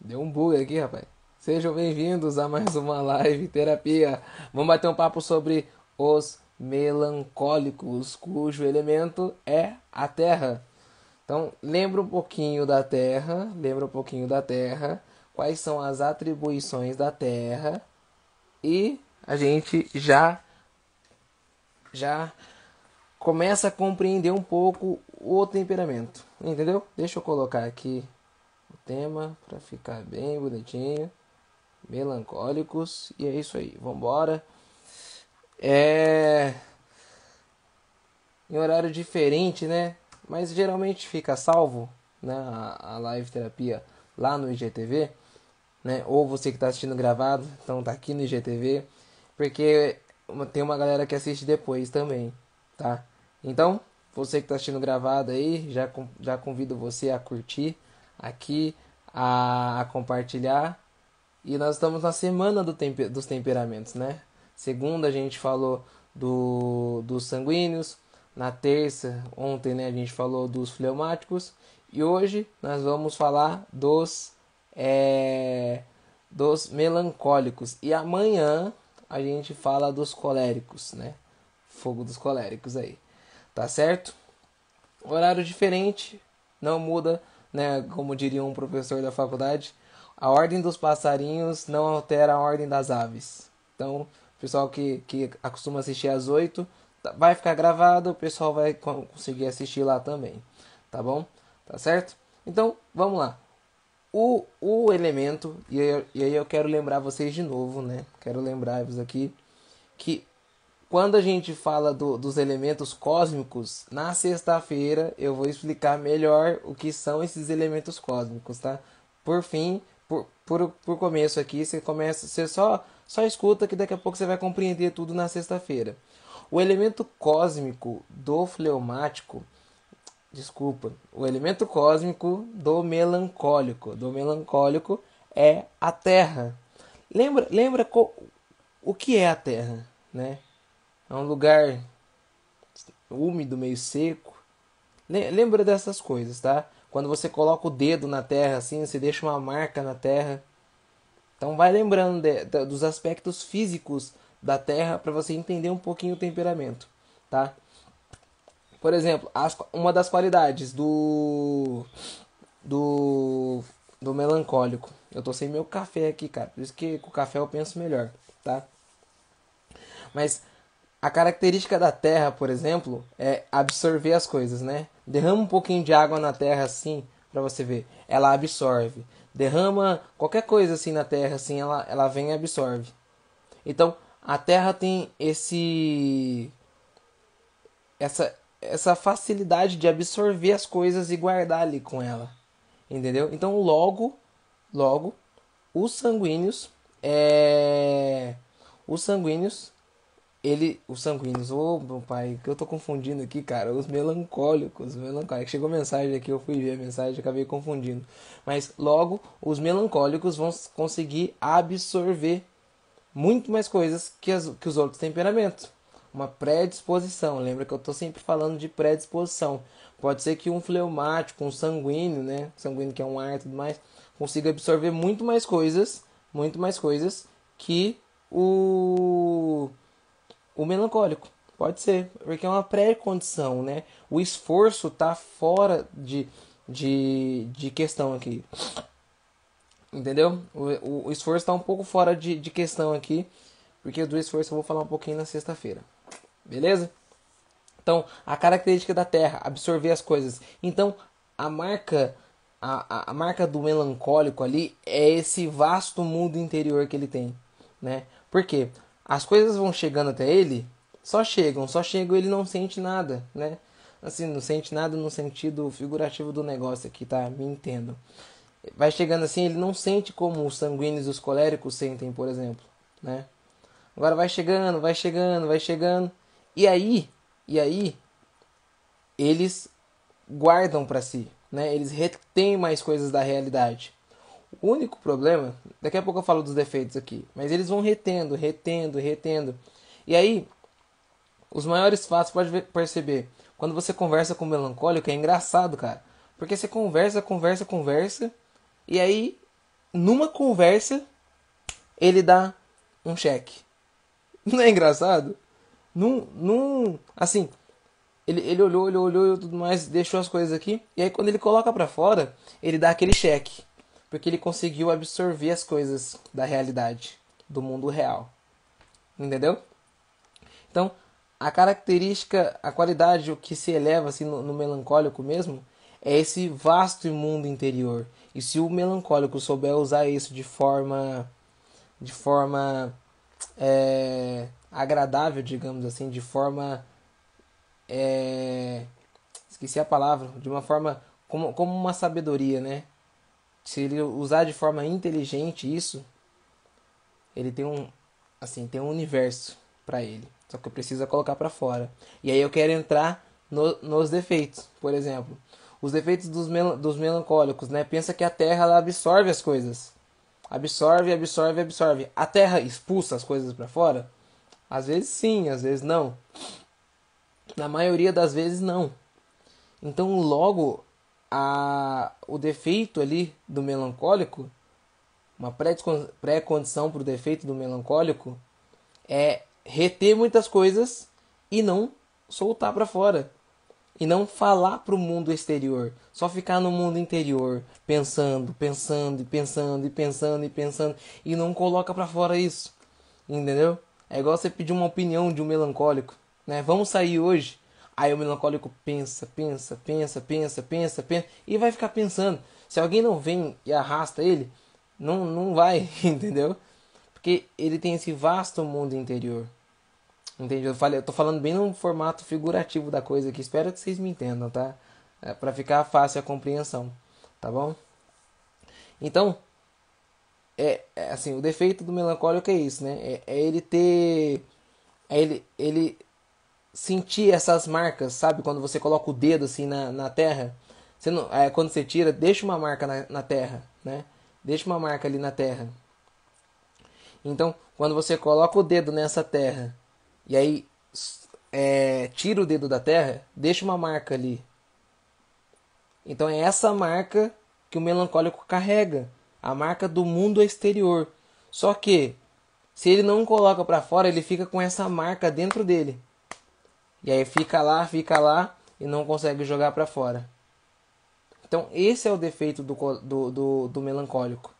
Deu um bug aqui, rapaz. Sejam bem-vindos a mais uma live terapia. Vamos bater um papo sobre os melancólicos, cujo elemento é a terra. Então, lembra um pouquinho da terra, lembra um pouquinho da terra, quais são as atribuições da terra e a gente já já começa a compreender um pouco o temperamento, entendeu? Deixa eu colocar aqui tema para ficar bem bonitinho. Melancólicos. E é isso aí. Vambora. É. Em horário diferente, né? Mas geralmente fica salvo né? a, a live terapia lá no IGTV. Né? Ou você que está assistindo gravado, então tá aqui no IGTV. Porque tem uma galera que assiste depois também, tá? Então, você que está assistindo gravado aí, já, já convido você a curtir aqui, a, a compartilhar. E nós estamos na semana do temper, dos temperamentos, né? Segunda a gente falou do, dos sanguíneos. Na terça, ontem, né, a gente falou dos fleumáticos. E hoje nós vamos falar dos, é, dos melancólicos. E amanhã a gente fala dos coléricos, né? Fogo dos coléricos aí. Tá certo? Horário diferente, não muda né, como diria um professor da faculdade, a ordem dos passarinhos não altera a ordem das aves. Então, o pessoal que, que acostuma assistir às 8 tá, vai ficar gravado, o pessoal vai conseguir assistir lá também. Tá bom? Tá certo? Então, vamos lá. O, o elemento, e aí, e aí eu quero lembrar vocês de novo, né? Quero lembrar-vos aqui que quando a gente fala do, dos elementos cósmicos, na sexta-feira eu vou explicar melhor o que são esses elementos cósmicos, tá? Por fim, por, por, por começo aqui, você começa, você só, só escuta que daqui a pouco você vai compreender tudo na sexta-feira. O elemento cósmico do fleumático, desculpa, o elemento cósmico do melancólico, do melancólico é a Terra. Lembra, lembra o que é a Terra, né? É um lugar úmido, meio seco. Lembra dessas coisas, tá? Quando você coloca o dedo na terra assim, você deixa uma marca na terra. Então vai lembrando de, de, dos aspectos físicos da terra para você entender um pouquinho o temperamento, tá? Por exemplo, as, uma das qualidades do do do melancólico. Eu tô sem meu café aqui, cara. Por isso que com o café eu penso melhor, tá? Mas a característica da terra, por exemplo, é absorver as coisas, né? Derrama um pouquinho de água na terra assim, para você ver. Ela absorve. Derrama qualquer coisa assim na terra assim, ela ela vem e absorve. Então, a terra tem esse essa essa facilidade de absorver as coisas e guardar ali com ela. Entendeu? Então, logo logo os sanguíneos é os sanguíneos ele, os sanguíneos, ô oh, meu pai, que eu tô confundindo aqui, cara, os melancólicos, melancólicos. Chegou mensagem aqui, eu fui ver a mensagem, acabei confundindo. Mas logo, os melancólicos vão conseguir absorver muito mais coisas que, as, que os outros temperamentos. Uma predisposição, lembra que eu tô sempre falando de predisposição. Pode ser que um fleumático, um sanguíneo, né, sanguíneo que é um ar e tudo mais, consiga absorver muito mais coisas, muito mais coisas que o o melancólico. Pode ser, porque é uma pré-condição, né? O esforço tá fora de, de, de questão aqui. Entendeu? O, o, esforço está um pouco fora de, de questão aqui, porque do esforço eu vou falar um pouquinho na sexta-feira. Beleza? Então, a característica da Terra, absorver as coisas. Então, a marca a, a, a marca do melancólico ali é esse vasto mundo interior que ele tem, né? Por quê? As coisas vão chegando até ele, só chegam, só chegam ele não sente nada, né? Assim, não sente nada no sentido figurativo do negócio aqui, tá? Me entendo. Vai chegando assim, ele não sente como os sanguíneos e os coléricos sentem, por exemplo, né? Agora vai chegando, vai chegando, vai chegando. E aí, e aí, eles guardam para si, né? Eles retêm mais coisas da realidade. O único problema, daqui a pouco eu falo dos defeitos aqui, mas eles vão retendo, retendo, retendo. E aí, os maiores fatos pode perceber. Quando você conversa com o melancólico, é engraçado, cara. Porque você conversa, conversa, conversa, E aí, numa conversa, ele dá um cheque. Não é engraçado? Num, num, assim, ele, ele olhou, olhou, olhou e tudo mais, deixou as coisas aqui. E aí quando ele coloca para fora, ele dá aquele cheque. Porque ele conseguiu absorver as coisas da realidade, do mundo real. Entendeu? Então, a característica, a qualidade, o que se eleva assim no, no melancólico mesmo, é esse vasto mundo interior. E se o melancólico souber usar isso de forma, de forma é, agradável, digamos assim, de forma é, esqueci a palavra, de uma forma como, como uma sabedoria, né? Se ele usar de forma inteligente isso, ele tem um assim, tem um universo para ele. Só que eu preciso colocar para fora. E aí eu quero entrar no, nos defeitos, por exemplo, os defeitos dos, mel dos melancólicos, né? Pensa que a Terra ela absorve as coisas. Absorve, absorve, absorve. A Terra expulsa as coisas para fora? Às vezes sim, às vezes não. Na maioria das vezes não. Então logo a, o defeito ali do melancólico, uma pré-condição para o defeito do melancólico é reter muitas coisas e não soltar para fora. E não falar para o mundo exterior, só ficar no mundo interior, pensando, pensando e pensando e pensando e pensando e não coloca para fora isso. Entendeu? É igual você pedir uma opinião de um melancólico, né? Vamos sair hoje. Aí o melancólico pensa, pensa, pensa, pensa, pensa, pensa e vai ficar pensando. Se alguém não vem e arrasta ele, não, não vai, entendeu? Porque ele tem esse vasto mundo interior. Entende? Eu, falei, eu tô falando bem num formato figurativo da coisa aqui. Espero que vocês me entendam, tá? É, para ficar fácil a compreensão, tá bom? Então, é, é, assim, o defeito do melancólico é isso, né? É, é ele ter. É ele, ele sentir essas marcas, sabe? Quando você coloca o dedo assim na, na terra, você não, é, quando você tira, deixa uma marca na, na terra, né? Deixa uma marca ali na terra. Então, quando você coloca o dedo nessa terra e aí é, tira o dedo da terra, deixa uma marca ali. Então é essa marca que o melancólico carrega, a marca do mundo exterior. Só que se ele não coloca para fora, ele fica com essa marca dentro dele. E aí fica lá, fica lá e não consegue jogar para fora. Então esse é o defeito do, do, do, do melancólico,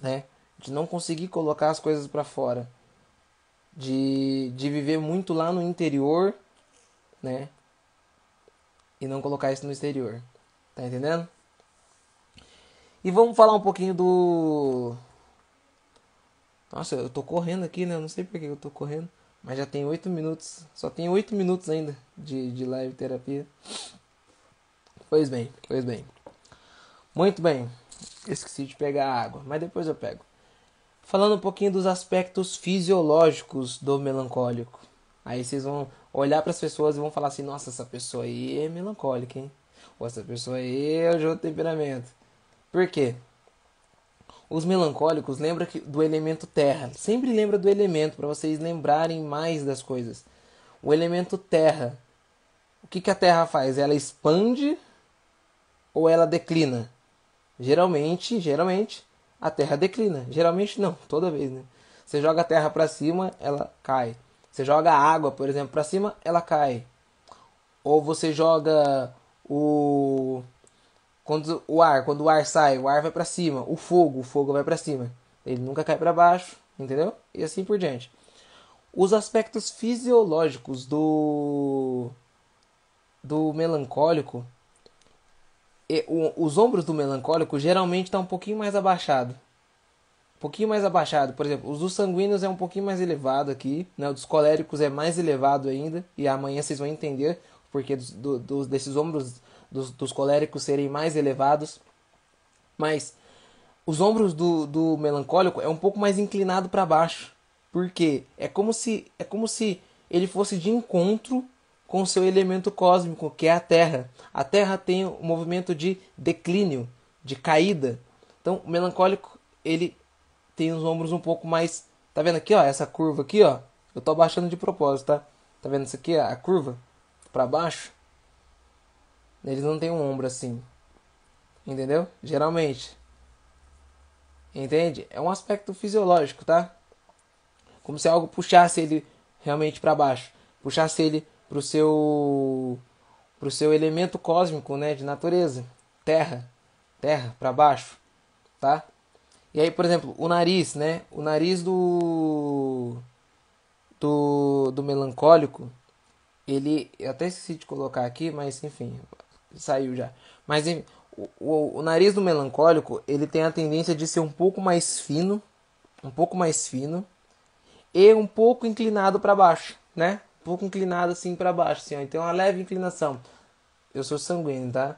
né? De não conseguir colocar as coisas para fora. De, de viver muito lá no interior, né? E não colocar isso no exterior. Tá entendendo? E vamos falar um pouquinho do. Nossa, eu tô correndo aqui, né? Eu não sei por que eu tô correndo. Mas já tem 8 minutos. Só tem 8 minutos ainda de, de live terapia. Pois bem, pois bem. Muito bem. Esqueci de pegar a água, mas depois eu pego. Falando um pouquinho dos aspectos fisiológicos do melancólico. Aí vocês vão olhar para as pessoas e vão falar assim: nossa, essa pessoa aí é melancólica, hein? Ou essa pessoa aí é de outro temperamento. Por quê? Os melancólicos lembram do elemento terra. Sempre lembra do elemento para vocês lembrarem mais das coisas. O elemento terra. O que, que a terra faz? Ela expande ou ela declina? Geralmente, geralmente a terra declina. Geralmente não, toda vez, né? Você joga a terra para cima, ela cai. Você joga a água, por exemplo, para cima, ela cai. Ou você joga o quando o ar, quando o ar sai, o ar vai para cima, o fogo, o fogo vai para cima. Ele nunca cai para baixo, entendeu? E assim por diante. Os aspectos fisiológicos do do melancólico, e, o, os ombros do melancólico geralmente estão tá um pouquinho mais abaixado. Um pouquinho mais abaixado, por exemplo, os dos sanguíneos é um pouquinho mais elevado aqui, né? O dos coléricos é mais elevado ainda, e amanhã vocês vão entender porque dos, do, desses ombros dos, dos coléricos serem mais elevados. Mas os ombros do, do melancólico é um pouco mais inclinado para baixo. Porque é como se é como se ele fosse de encontro com o seu elemento cósmico, que é a Terra. A Terra tem um movimento de declínio, de caída. Então, o melancólico, ele tem os ombros um pouco mais, tá vendo aqui, ó, essa curva aqui, ó? Eu tô abaixando de propósito, tá? Tá vendo isso aqui, a curva para baixo? Eles não têm um ombro assim. Entendeu? Geralmente. Entende? É um aspecto fisiológico, tá? Como se algo puxasse ele realmente para baixo, puxasse ele pro seu pro seu elemento cósmico, né, de natureza, terra, terra para baixo, tá? E aí, por exemplo, o nariz, né? O nariz do do, do melancólico, ele eu até esqueci de colocar aqui, mas enfim, saiu já. Mas o, o, o nariz do melancólico, ele tem a tendência de ser um pouco mais fino, um pouco mais fino e um pouco inclinado para baixo, né? Um pouco inclinado assim para baixo, assim, ó. Então uma leve inclinação. Eu sou sanguíneo, tá?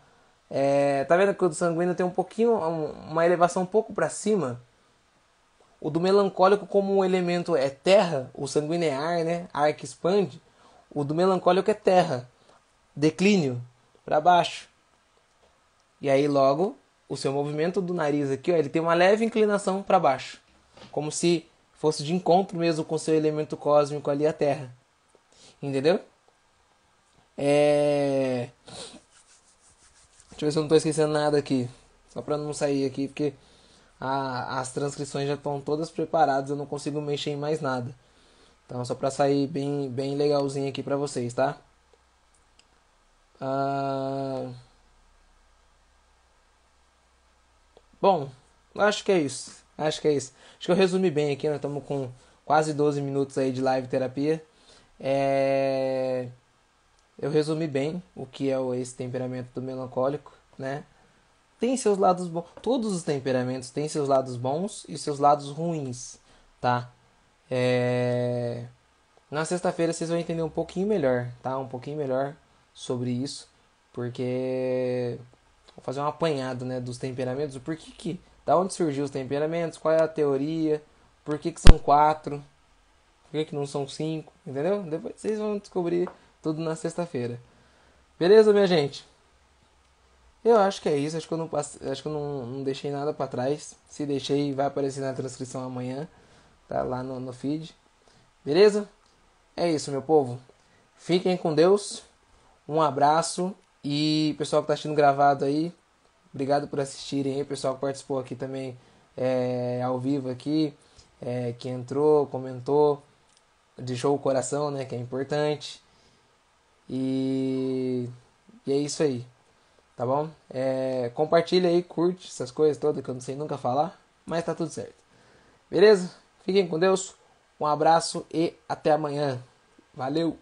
É, tá vendo que o do sanguíneo tem um pouquinho, uma elevação um pouco para cima? O do melancólico, como o elemento é terra, o sanguíneo é ar, né? Ar que expande. O do melancólico é terra, declínio, para baixo. E aí logo o seu movimento do nariz aqui, ó, ele tem uma leve inclinação para baixo, como se fosse de encontro mesmo com seu elemento cósmico ali, a Terra. Entendeu? É... Deixa eu ver se eu não estou esquecendo nada aqui. Só para não sair aqui, porque a, as transcrições já estão todas preparadas, eu não consigo mexer em mais nada. Então, só para sair bem, bem legalzinho aqui para vocês, tá? Ah... Bom, acho que é isso. Acho que é isso. Acho que eu resumi bem aqui, nós estamos com quase 12 minutos aí de live terapia. É eu resumi bem o que é esse temperamento do melancólico, né? Tem seus lados bons. Todos os temperamentos têm seus lados bons e seus lados ruins, tá? É... Na sexta-feira vocês vão entender um pouquinho melhor, tá? Um pouquinho melhor sobre isso, porque vou fazer um apanhado, né, dos temperamentos, o porquê que, da onde surgiu os temperamentos, qual é a teoria, por que, que são quatro, por que, que não são cinco, entendeu? Depois vocês vão descobrir tudo na sexta-feira. Beleza, minha gente? Eu acho que é isso. Acho que eu não, acho que eu não, não deixei nada para trás. Se deixei, vai aparecer na transcrição amanhã. Tá lá no, no feed. Beleza? É isso, meu povo. Fiquem com Deus. Um abraço. E pessoal que tá assistindo gravado aí, obrigado por assistirem aí. Pessoal que participou aqui também é, ao vivo aqui. É, que entrou, comentou, deixou o coração, né? Que é importante. E, e é isso aí. Tá bom? É, compartilha aí, curte essas coisas todas que eu não sei nunca falar. Mas tá tudo certo. Beleza? Fiquem com Deus. Um abraço e até amanhã. Valeu!